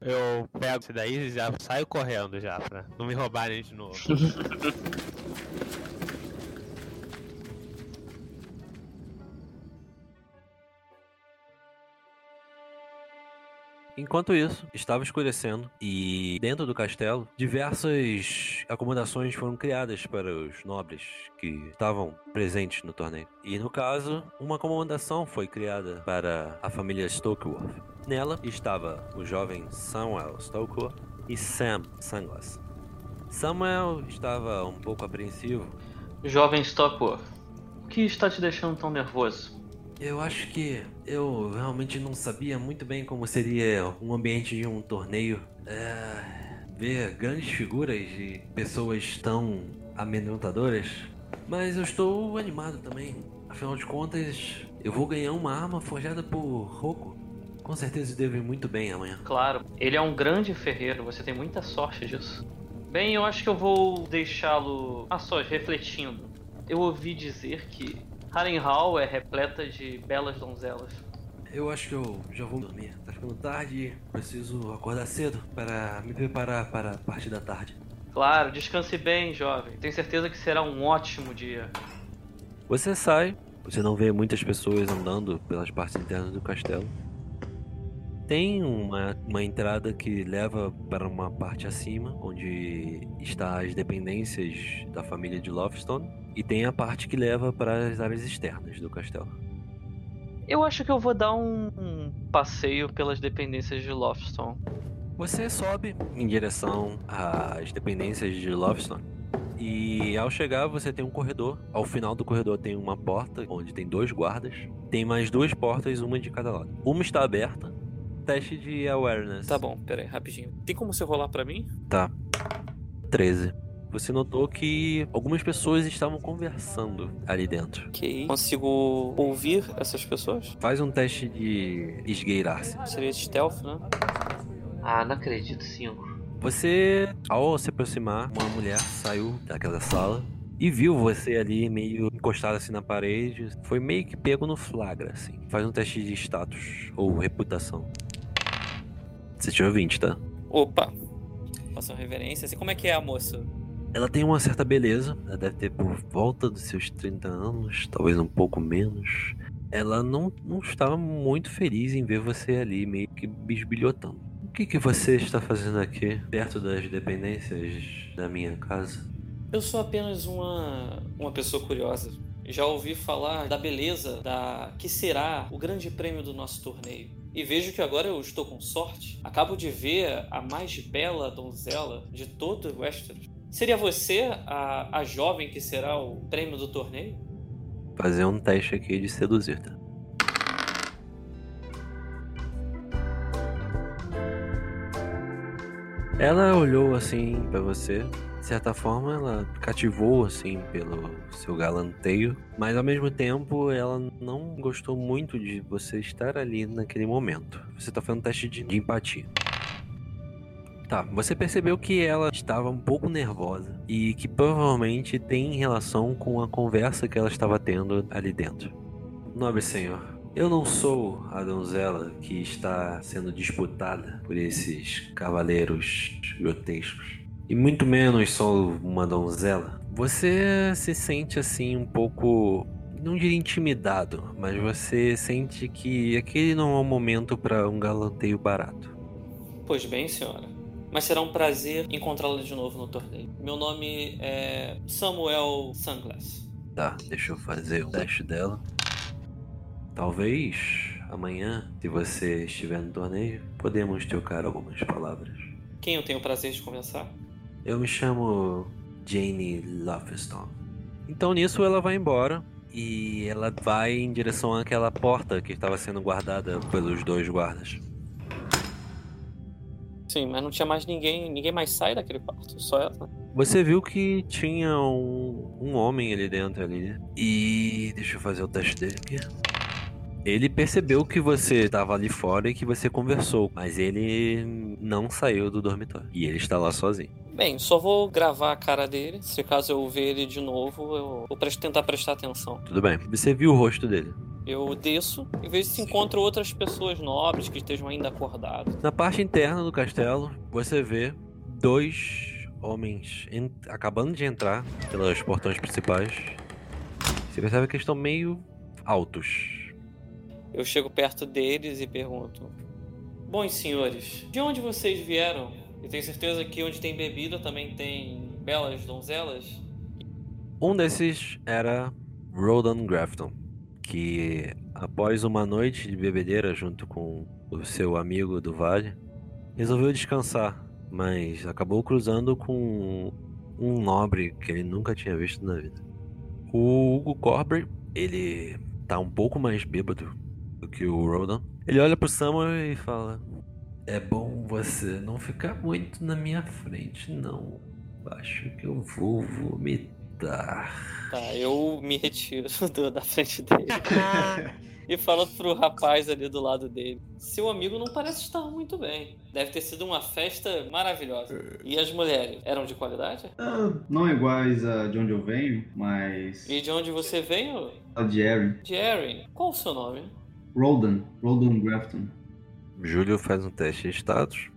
Eu pego esse daí e já saio correndo já, pra não me roubarem de novo. Enquanto isso, estava escurecendo e dentro do castelo, diversas acomodações foram criadas para os nobres que estavam presentes no torneio. E no caso, uma acomodação foi criada para a família Stokeworth. Nela estava o jovem Samuel Stokeworth e Sam Sunglass. Samuel estava um pouco apreensivo. Jovem Stockworth, o que está te deixando tão nervoso? Eu acho que eu realmente não sabia muito bem como seria um ambiente de um torneio. É, ver grandes figuras e pessoas tão amedrontadoras. Mas eu estou animado também. Afinal de contas, eu vou ganhar uma arma forjada por Roku. Com certeza devo ir muito bem amanhã. Claro, ele é um grande ferreiro, você tem muita sorte disso. Bem, eu acho que eu vou deixá-lo a sós, refletindo. Eu ouvi dizer que Harrenhal é repleta de belas donzelas. Eu acho que eu já vou dormir. Tá ficando tarde, preciso acordar cedo para me preparar para a parte da tarde. Claro, descanse bem, jovem. Tenho certeza que será um ótimo dia. Você sai, você não vê muitas pessoas andando pelas partes internas do castelo. Tem uma, uma entrada que leva para uma parte acima, onde está as dependências da família de Lovestone, e tem a parte que leva para as áreas externas do castelo. Eu acho que eu vou dar um, um passeio pelas dependências de Lofstone. Você sobe em direção às dependências de Lovestone E ao chegar, você tem um corredor. Ao final do corredor tem uma porta, onde tem dois guardas. Tem mais duas portas, uma de cada lado. Uma está aberta. Teste de awareness. Tá bom, pera aí, rapidinho. Tem como você rolar pra mim? Tá. 13. Você notou que algumas pessoas estavam conversando ali dentro. Ok. Consigo ouvir essas pessoas? Faz um teste de esgueirar-se. Seria stealth, né? Ah, não acredito, 5. Você, ao se aproximar, uma mulher saiu daquela sala e viu você ali meio encostado assim na parede. Foi meio que pego no flagra, assim. Faz um teste de status ou reputação. Você tirou 20, tá? Opa! Faça uma reverência. Assim, como é que é a moça? Ela tem uma certa beleza, ela deve ter por volta dos seus 30 anos, talvez um pouco menos. Ela não, não estava muito feliz em ver você ali, meio que bisbilhotando. O que, que você está fazendo aqui, perto das dependências da minha casa? Eu sou apenas uma, uma pessoa curiosa. Já ouvi falar da beleza da que será o grande prêmio do nosso torneio. E vejo que agora eu estou com sorte. Acabo de ver a mais bela donzela de todo Westeros. Seria você a, a jovem que será o prêmio do torneio? Fazer um teste aqui de seduzir, tá? Ela olhou assim pra você. De certa forma, ela cativou assim pelo seu galanteio, mas ao mesmo tempo ela não gostou muito de você estar ali naquele momento. Você tá fazendo um teste de empatia. Tá, você percebeu que ela estava um pouco nervosa e que provavelmente tem relação com a conversa que ela estava tendo ali dentro. Nobre senhor, eu não sou a donzela que está sendo disputada por esses cavaleiros grotescos. E muito menos sou uma donzela. Você se sente assim um pouco. Não diria intimidado, mas você sente que aquele não é o momento para um galanteio barato. Pois bem, senhora. Mas será um prazer encontrá-la de novo no torneio. Meu nome é Samuel Sunglass. Tá, deixa eu fazer o teste dela. Talvez amanhã, se você estiver no torneio, podemos trocar algumas palavras. Quem eu tenho o prazer de conversar? Eu me chamo Jane Lofstone. Então nisso ela vai embora e ela vai em direção àquela porta que estava sendo guardada pelos dois guardas. Sim, mas não tinha mais ninguém. Ninguém mais sai daquele quarto, só ela. Você viu que tinha um, um homem ali dentro ali. E deixa eu fazer o teste dele aqui. Ele percebeu que você estava ali fora e que você conversou, mas ele não saiu do dormitório. E ele está lá sozinho. Bem, só vou gravar a cara dele. Se caso eu ver ele de novo, eu vou tentar prestar atenção. Tudo bem. Você viu o rosto dele. Eu desço e vejo se encontro outras pessoas nobres que estejam ainda acordadas. Na parte interna do castelo, você vê dois homens en- acabando de entrar pelos portões principais. Você percebe que eles estão meio altos. Eu chego perto deles e pergunto: Bons senhores, de onde vocês vieram? Eu tenho certeza que onde tem bebida também tem belas donzelas? Um desses era Rodan Grafton, que após uma noite de bebedeira junto com o seu amigo do vale, resolveu descansar, mas acabou cruzando com um nobre que ele nunca tinha visto na vida. O Hugo Corbry, ele tá um pouco mais bêbado do que o Rodan. Ele olha pro Samuel e fala: É bom você não ficar muito na minha frente, não. Acho que eu vou vomitar. Tá, eu me retiro do- da frente dele. e falo pro rapaz ali do lado dele. Seu amigo não parece estar muito bem. Deve ter sido uma festa maravilhosa. E as mulheres, eram de qualidade? Ah, não iguais a de onde eu venho, mas. E de onde você veio? A de Erin. Jerry. Qual o seu nome? Rodan. Rodan Grafton. Júlio faz um teste de status.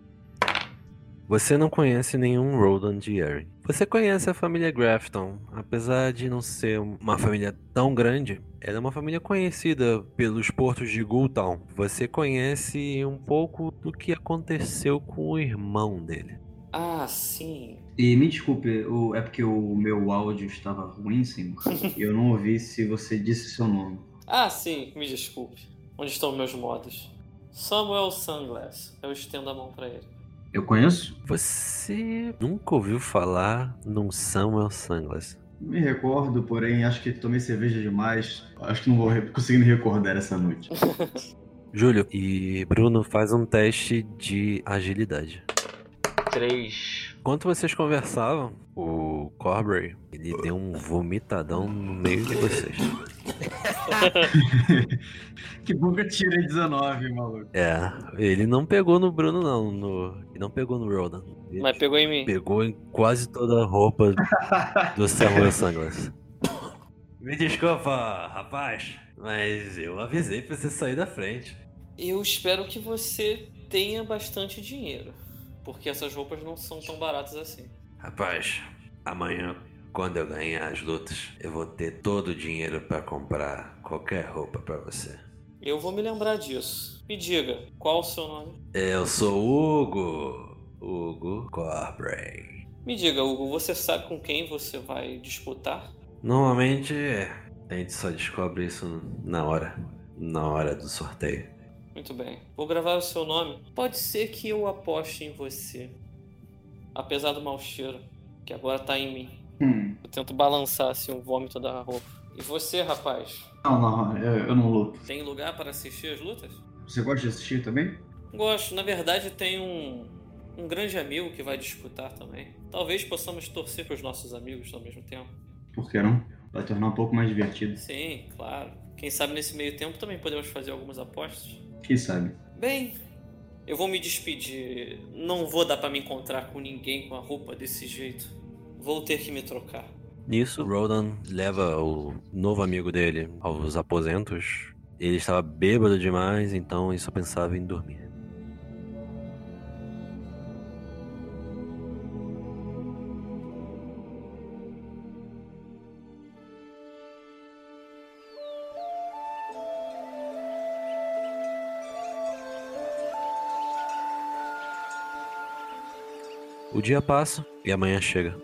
Você não conhece nenhum Rodan de Erin. Você conhece a família Grafton, apesar de não ser uma família tão grande, ela é uma família conhecida pelos portos de Gultown. Você conhece um pouco do que aconteceu com o irmão dele. Ah, sim. E me desculpe, é porque o meu áudio estava ruim, sim. e eu não ouvi se você disse seu nome. Ah, sim, me desculpe. Onde estão meus modos? Samuel Sunglass. Eu estendo a mão pra ele. Eu conheço? Você nunca ouviu falar num Samuel Sunglass? Me recordo, porém, acho que tomei cerveja demais. Acho que não vou conseguir me recordar essa noite. Júlio e Bruno faz um teste de agilidade. Três. Enquanto vocês conversavam, o Corbury, ele deu um vomitadão no meio de vocês. que bom que eu tirei 19, maluco. É, ele não pegou no Bruno não, no, ele não pegou no Rodan. Ele Mas pegou em mim. pegou em quase toda a roupa do Samuel Sunglass. Me desculpa, rapaz, mas eu avisei pra você sair da frente. Eu espero que você tenha bastante dinheiro. Porque essas roupas não são tão baratas assim. Rapaz, amanhã, quando eu ganhar as lutas, eu vou ter todo o dinheiro pra comprar qualquer roupa pra você. Eu vou me lembrar disso. Me diga, qual o seu nome? Eu sou Hugo. Hugo Corbray. Me diga, Hugo, você sabe com quem você vai disputar? Normalmente a gente só descobre isso na hora. Na hora do sorteio. Muito bem. Vou gravar o seu nome. Pode ser que eu aposte em você. Apesar do mau cheiro, que agora tá em mim. Hum. Eu tento balançar assim o vômito da roupa. E você, rapaz? Não, não, eu, eu não luto. Tem lugar para assistir as lutas? Você gosta de assistir também? Gosto. Na verdade, tem um, um grande amigo que vai disputar também. Talvez possamos torcer para os nossos amigos ao mesmo tempo. Por que não? Vai tornar um pouco mais divertido. Sim, claro. Quem sabe nesse meio tempo também podemos fazer algumas apostas. Quem sabe? Bem, eu vou me despedir. Não vou dar para me encontrar com ninguém com a roupa desse jeito. Vou ter que me trocar. Nisso, Rodan leva o novo amigo dele aos aposentos. Ele estava bêbado demais, então ele só pensava em dormir. O dia passa e a manhã chega.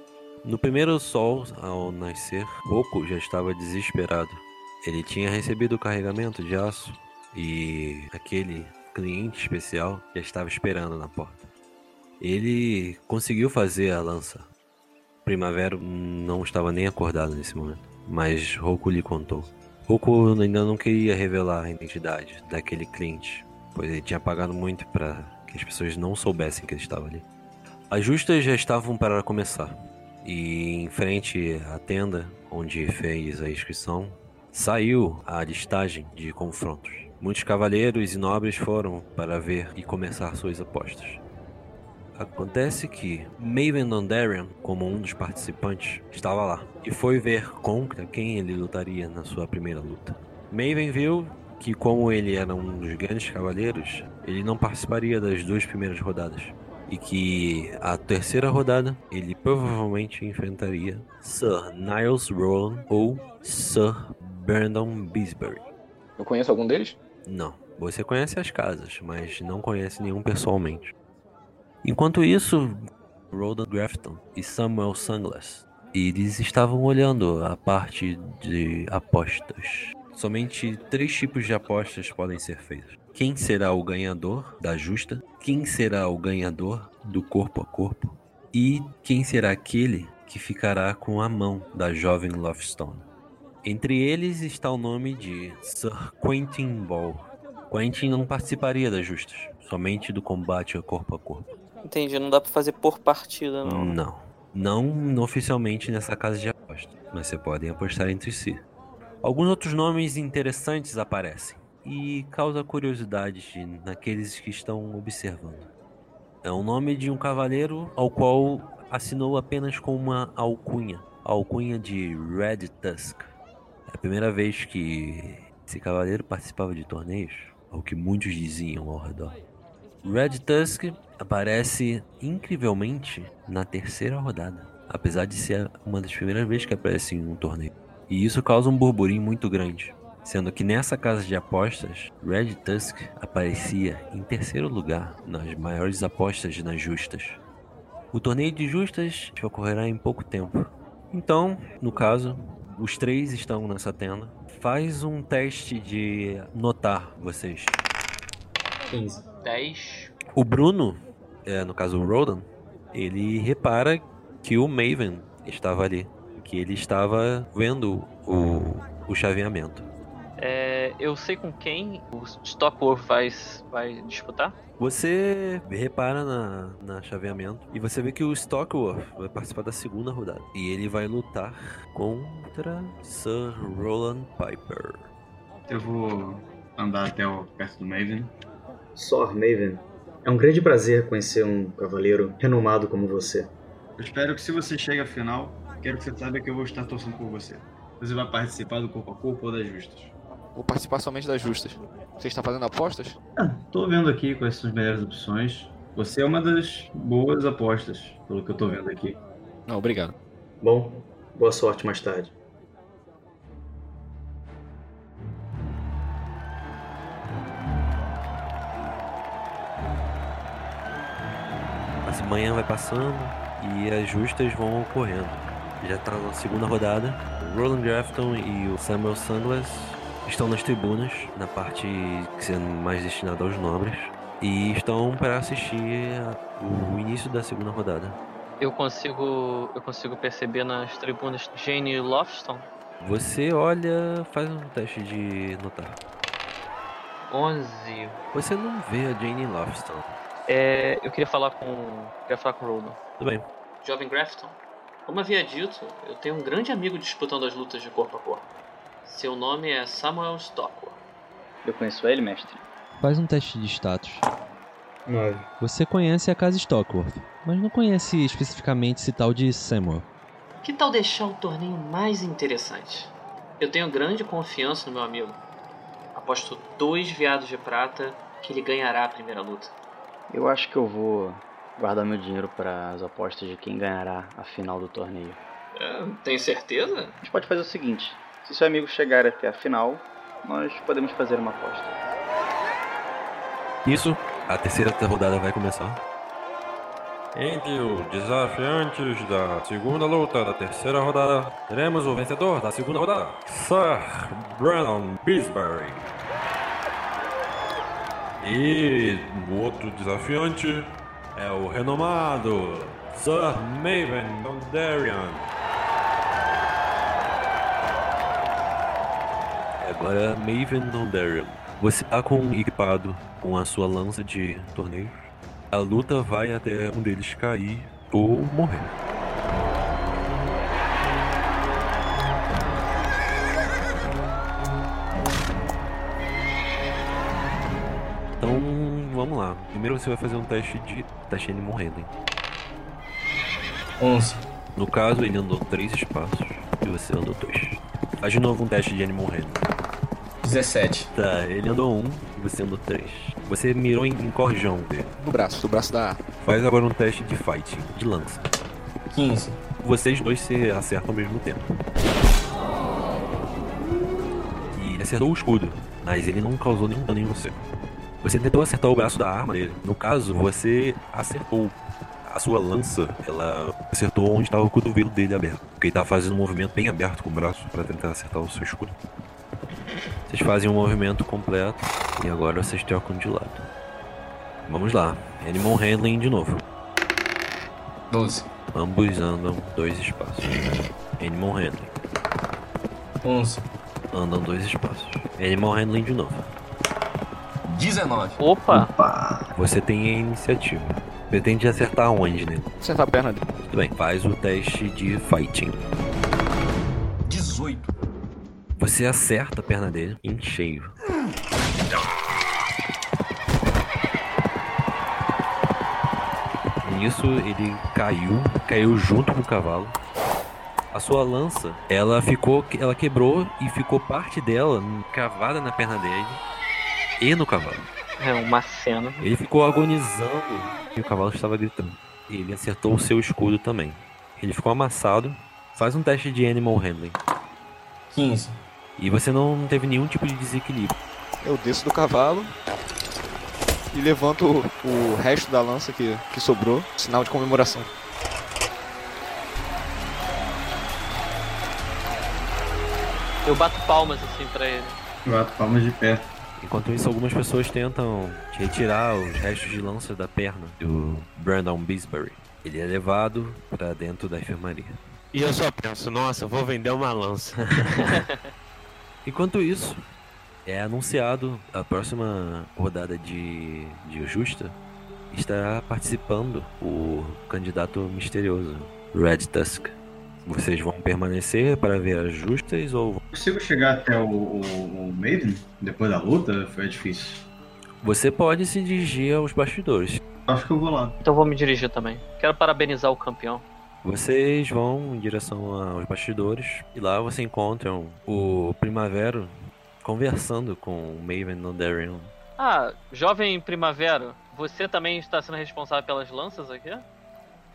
No primeiro sol, ao nascer, Roku já estava desesperado. Ele tinha recebido o carregamento de aço e aquele cliente especial já estava esperando na porta. Ele conseguiu fazer a lança. Primavera não estava nem acordado nesse momento, mas Roku lhe contou. Roku ainda não queria revelar a identidade daquele cliente, pois ele tinha pagado muito para que as pessoas não soubessem que ele estava ali. As justas já estavam para começar, e em frente à tenda onde fez a inscrição, saiu a listagem de confrontos. Muitos cavaleiros e nobres foram para ver e começar suas apostas. Acontece que Maven Dondarrion, como um dos participantes, estava lá e foi ver contra quem ele lutaria na sua primeira luta. Maven viu que, como ele era um dos grandes cavaleiros, ele não participaria das duas primeiras rodadas e que a terceira rodada ele provavelmente enfrentaria Sir Niles Rowan ou Sir Brandon Bisbury. Eu conheço algum deles? Não, você conhece as casas, mas não conhece nenhum pessoalmente. Enquanto isso, Rodan Grafton e Samuel Sunglass, eles estavam olhando a parte de apostas. Somente três tipos de apostas podem ser feitas. Quem será o ganhador da justa? Quem será o ganhador do corpo a corpo? E quem será aquele que ficará com a mão da jovem Lovestone? Entre eles está o nome de Sir Quentin Ball. Quentin não participaria das justas, somente do combate a corpo a corpo. Entendi, não dá pra fazer por partida, não. Não. Não oficialmente nessa casa de aposta, mas você podem apostar entre si. Alguns outros nomes interessantes aparecem e causa curiosidade naqueles que estão observando. É o nome de um cavaleiro ao qual assinou apenas com uma alcunha, a alcunha de Red Tusk. É a primeira vez que esse cavaleiro participava de torneios, ao que muitos diziam ao redor. Red Tusk aparece incrivelmente na terceira rodada, apesar de ser uma das primeiras vezes que aparece em um torneio. E isso causa um burburinho muito grande, sendo que nessa casa de apostas, Red Tusk aparecia em terceiro lugar nas maiores apostas nas justas. O torneio de justas ocorrerá em pouco tempo. Então, no caso, os três estão nessa tenda. Faz um teste de notar vocês. 15. 10. O Bruno, é, no caso o Rodan, ele repara que o Maven estava ali. Que ele estava vendo o, o chaveamento. É, eu sei com quem o Stockworth vai, vai disputar? Você repara na, na chaveamento e você vê que o Stockworth vai participar da segunda rodada. E ele vai lutar contra Sir Roland Piper. Eu vou andar até o, perto do Maven. Sor Maven, é um grande prazer conhecer um cavaleiro renomado como você. Eu espero que se você chega à final, quero que você saiba que eu vou estar torcendo por você. Você vai participar do corpo a corpo ou das justas? Vou participar somente das justas. Você está fazendo apostas? Ah, tô vendo aqui quais são as melhores opções. Você é uma das boas apostas, pelo que eu tô vendo aqui. Não, obrigado. Bom, boa sorte mais tarde. A manhã vai passando e as justas vão ocorrendo. Já tá na segunda rodada. O Roland Grafton e o Samuel Sunglass estão nas tribunas, na parte que é mais destinada aos nobres, e estão para assistir a- o início da segunda rodada. Eu consigo, eu consigo perceber nas tribunas Jane Lofton. Você olha, faz um teste de notar. 11. Você não vê a Jane Lofton. É, eu queria falar com, queria falar com o Roland. Tudo bem. Jovem Grafton, como havia dito, eu tenho um grande amigo disputando as lutas de corpo a corpo. Seu nome é Samuel Stockwell. Eu conheço ele, mestre. Faz um teste de status. Nove. Você conhece a casa Stockworth, mas não conhece especificamente esse tal de Samuel. Que tal deixar o torneio mais interessante? Eu tenho grande confiança no meu amigo. Aposto dois veados de prata que ele ganhará a primeira luta. Eu acho que eu vou guardar meu dinheiro para as apostas de quem ganhará a final do torneio. É, tem certeza? A gente pode fazer o seguinte: se seu amigo chegar até a final, nós podemos fazer uma aposta. Isso, a terceira rodada vai começar. Entre os desafiantes da segunda luta da terceira rodada, teremos o vencedor da segunda rodada, Sir Brandon Bisbury. E o outro desafiante é o renomado Sir Maven Dondarrion. Agora, Maven Dondarrion. Você tá com equipado com a sua lança de torneio. A luta vai até um deles cair ou morrer. Então, vamos lá. Primeiro você vai fazer um teste de teste de animal handling. 11. No caso, ele andou três espaços e você andou dois. Faz de novo um teste de animal handling. 17. Tá, ele andou um e você andou três. Você mirou em, em corjão dele. No braço, no braço da arma. Faz agora um teste de fighting, de lança. 15. Vocês dois se acertam ao mesmo tempo. E ele acertou o escudo, mas ele não causou nenhum dano em você. Você tentou acertar o braço da arma dele. No caso, você acertou. A sua lança, ela acertou onde estava o cotovelo dele aberto. Porque ele estava fazendo um movimento bem aberto com o braço para tentar acertar o seu escudo. Vocês fazem um movimento completo e agora vocês trocam de lado. Vamos lá. Animal Handling de novo. 12. Ambos andam dois espaços. Animal Handling. 11. Andam dois espaços. Animal Handling de novo. 19. Opa! Você tem a iniciativa. Pretende acertar onde, né? Acertar a perna dele. Tudo bem, faz o teste de fighting. 18. Você acerta a perna dele em cheio. Nisso ele caiu, caiu junto com o cavalo. A sua lança, ela ficou, ela quebrou e ficou parte dela cravada na perna dele e no cavalo. É uma cena. Ele ficou agonizando e o cavalo estava gritando. Ele acertou o seu escudo também. Ele ficou amassado. Faz um teste de animal handling. 15. E você não teve nenhum tipo de desequilíbrio. Eu desço do cavalo e levanto o, o resto da lança que, que sobrou, sinal de comemoração. Eu bato palmas assim pra ele. Eu bato palmas de pé. Enquanto isso, algumas pessoas tentam retirar os restos de lança da perna do Brandon Bisbury. Ele é levado para dentro da enfermaria. E eu só penso, nossa, vou vender uma lança. Enquanto isso, é anunciado a próxima rodada de, de Justa está participando o candidato misterioso, Red Tusk. Vocês vão permanecer para ver as justas ou. Consigo chegar até o, o, o Maiden depois da luta? Foi difícil. Você pode se dirigir aos bastidores. Acho que eu vou lá. Então vou me dirigir também. Quero parabenizar o campeão. Vocês vão em direção aos bastidores e lá você encontram o Primavera conversando com o Maven Nodarian. Ah, jovem Primavera, você também está sendo responsável pelas lanças aqui?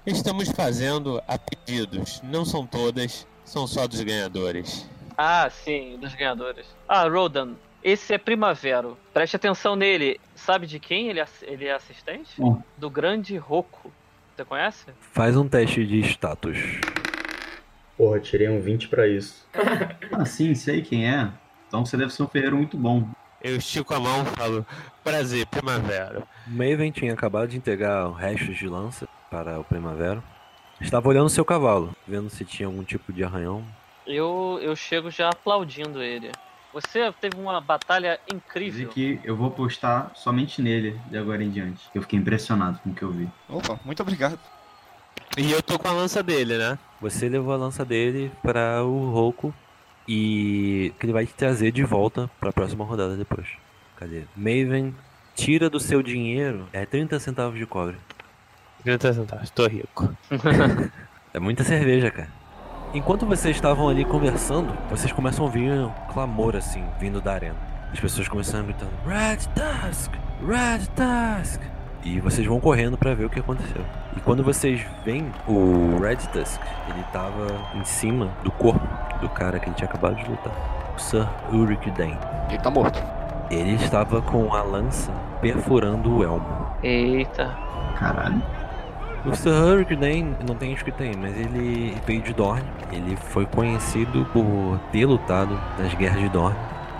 Estamos fazendo a pedidos. Não são todas, são só dos ganhadores. Ah, sim, dos ganhadores. Ah, Rodan, esse é Primavera. Preste atenção nele. Sabe de quem ele, ele é assistente? Bom. Do grande Roku. Você conhece? Faz um teste de status. Porra, tirei um 20 pra isso. Ah, sim, sei quem é. Então você deve ser um ferreiro muito bom. Eu estico a mão e falo, prazer, Primavera. Maven tinha acabado de entregar restos de lança para o Primavera. Estava olhando seu cavalo, vendo se tinha algum tipo de arranhão. Eu, eu chego já aplaudindo ele. Você teve uma batalha incrível. que eu vou postar somente nele de agora em diante. Eu fiquei impressionado com o que eu vi. Opa, muito obrigado. E eu tô com a lança dele, né? Você levou a lança dele para o Roku e que ele vai te trazer de volta para a próxima rodada depois. Cadê? Maven tira do seu dinheiro é 30 centavos de cobre. 30 centavos, tô rico. É muita cerveja, cara. Enquanto vocês estavam ali conversando, vocês começam a ouvir um clamor assim, vindo da arena. As pessoas começam gritando: Red Tusk! Red Tusk! E vocês vão correndo pra ver o que aconteceu. E quando vocês veem o Red Tusk, ele tava em cima do corpo do cara que ele tinha acabado de lutar. O Sir Ulrich Dane. Ele tá morto. Ele estava com a lança perfurando o elmo. Eita. Caralho. O Sir Ulrich Dane, não tem escrito aí, mas ele veio de Dorne. Ele foi conhecido por ter lutado nas guerras de Dorne,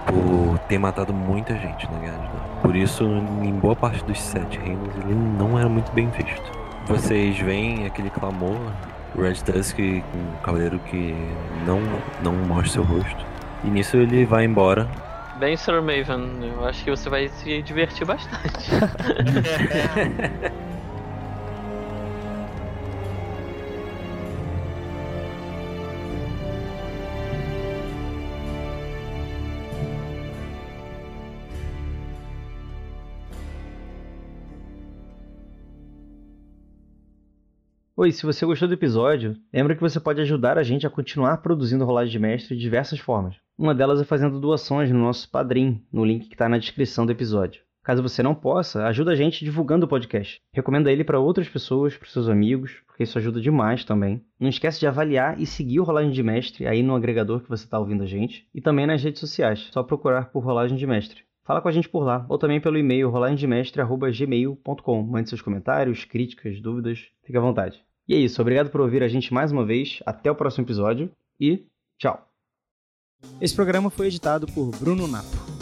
por ter matado muita gente na guerra de Dorne. Por isso, em boa parte dos Sete Reinos, ele não era muito bem visto. Vocês veem aquele clamor, o Red Tusk, um cavaleiro que não, não mostra seu rosto. E nisso ele vai embora. Bem, Sir Maven, eu acho que você vai se divertir bastante. Oi, se você gostou do episódio, lembra que você pode ajudar a gente a continuar produzindo Rolagem de Mestre de diversas formas. Uma delas é fazendo doações no nosso Padrim, no link que está na descrição do episódio. Caso você não possa, ajuda a gente divulgando o podcast. Recomenda ele para outras pessoas, para seus amigos, porque isso ajuda demais também. Não esquece de avaliar e seguir o Rolagem de Mestre aí no agregador que você está ouvindo a gente e também nas redes sociais. Só procurar por Rolagem de Mestre. Fala com a gente por lá, ou também pelo e-mail rolagemdemestre.gmail.com. Mande seus comentários, críticas, dúvidas, fique à vontade. E é isso, obrigado por ouvir a gente mais uma vez, até o próximo episódio e tchau! Esse programa foi editado por Bruno Napo.